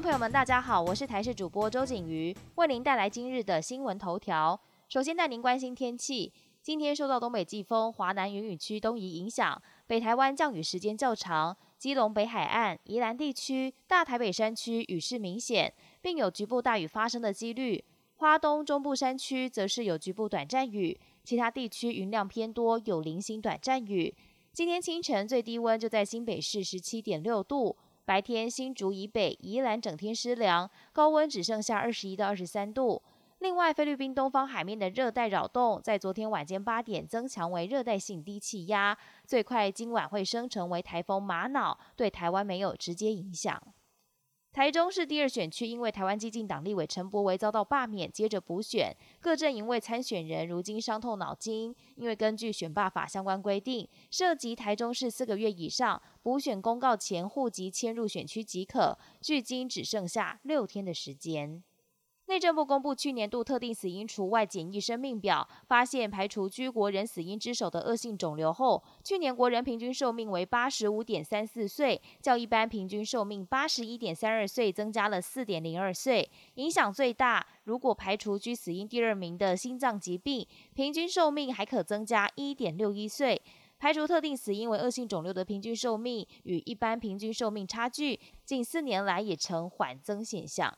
朋友们，大家好，我是台视主播周景瑜，为您带来今日的新闻头条。首先带您关心天气，今天受到东北季风、华南云雨区东移影响，北台湾降雨时间较长，基隆北海岸、宜兰地区、大台北山区雨势明显，并有局部大雨发生的几率。花东中部山区则是有局部短暂雨，其他地区云量偏多，有零星短暂雨。今天清晨最低温就在新北市十七点六度。白天新竹以北、宜兰整天湿凉，高温只剩下二十一到二十三度。另外，菲律宾东方海面的热带扰动在昨天晚间八点增强为热带性低气压，最快今晚会升成为台风玛瑙，对台湾没有直接影响。台中市第二选区因为台湾激进党立委陈柏维遭到罢免，接着补选，各阵营为参选人如今伤透脑筋，因为根据选罢法相关规定，涉及台中市四个月以上补选公告前户籍迁入选区即可，距今只剩下六天的时间。内政部公布去年度特定死因除外检疫生命表，发现排除居国人死因之首的恶性肿瘤后，去年国人平均寿命为八十五点三四岁，较一般平均寿命八十一点三二岁增加了四点零二岁。影响最大，如果排除居死因第二名的心脏疾病，平均寿命还可增加一点六一岁。排除特定死因为恶性肿瘤的平均寿命与一般平均寿命差距，近四年来也呈缓增现象。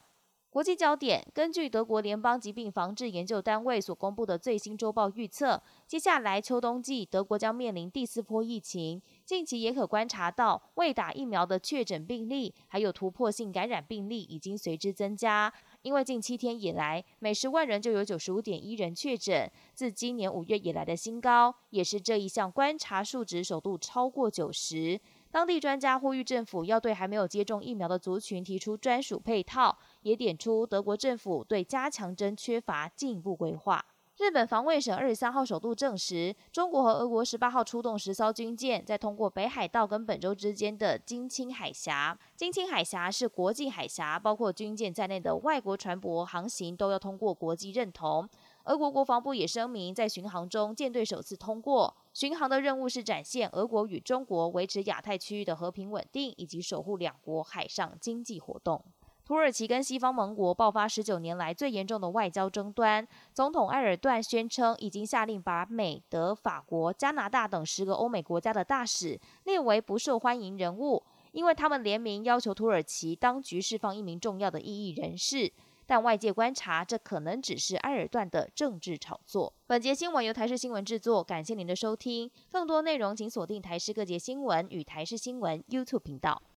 国际焦点：根据德国联邦疾病防治研究单位所公布的最新周报预测，接下来秋冬季德国将面临第四波疫情。近期也可观察到，未打疫苗的确诊病例还有突破性感染病例已经随之增加。因为近七天以来，每十万人就有九十五点一人确诊，自今年五月以来的新高，也是这一项观察数值首度超过九十。当地专家呼吁政府要对还没有接种疫苗的族群提出专属配套，也点出德国政府对加强针缺乏进一步规划。日本防卫省二十三号首度证实，中国和俄国十八号出动十艘军舰，在通过北海道跟本州之间的金青海峡。金青海峡是国际海峡，包括军舰在内的外国船舶航行都要通过国际认同。俄国国防部也声明，在巡航中舰队首次通过。巡航的任务是展现俄国与中国维持亚太区域的和平稳定，以及守护两国海上经济活动。土耳其跟西方盟国爆发十九年来最严重的外交争端。总统埃尔段宣称，已经下令把美、德、法国、加拿大等十个欧美国家的大使列为不受欢迎人物，因为他们联名要求土耳其当局释放一名重要的异议人士。但外界观察，这可能只是埃尔段的政治炒作。本节新闻由台视新闻制作，感谢您的收听。更多内容请锁定台视各节新闻与台视新闻 YouTube 频道。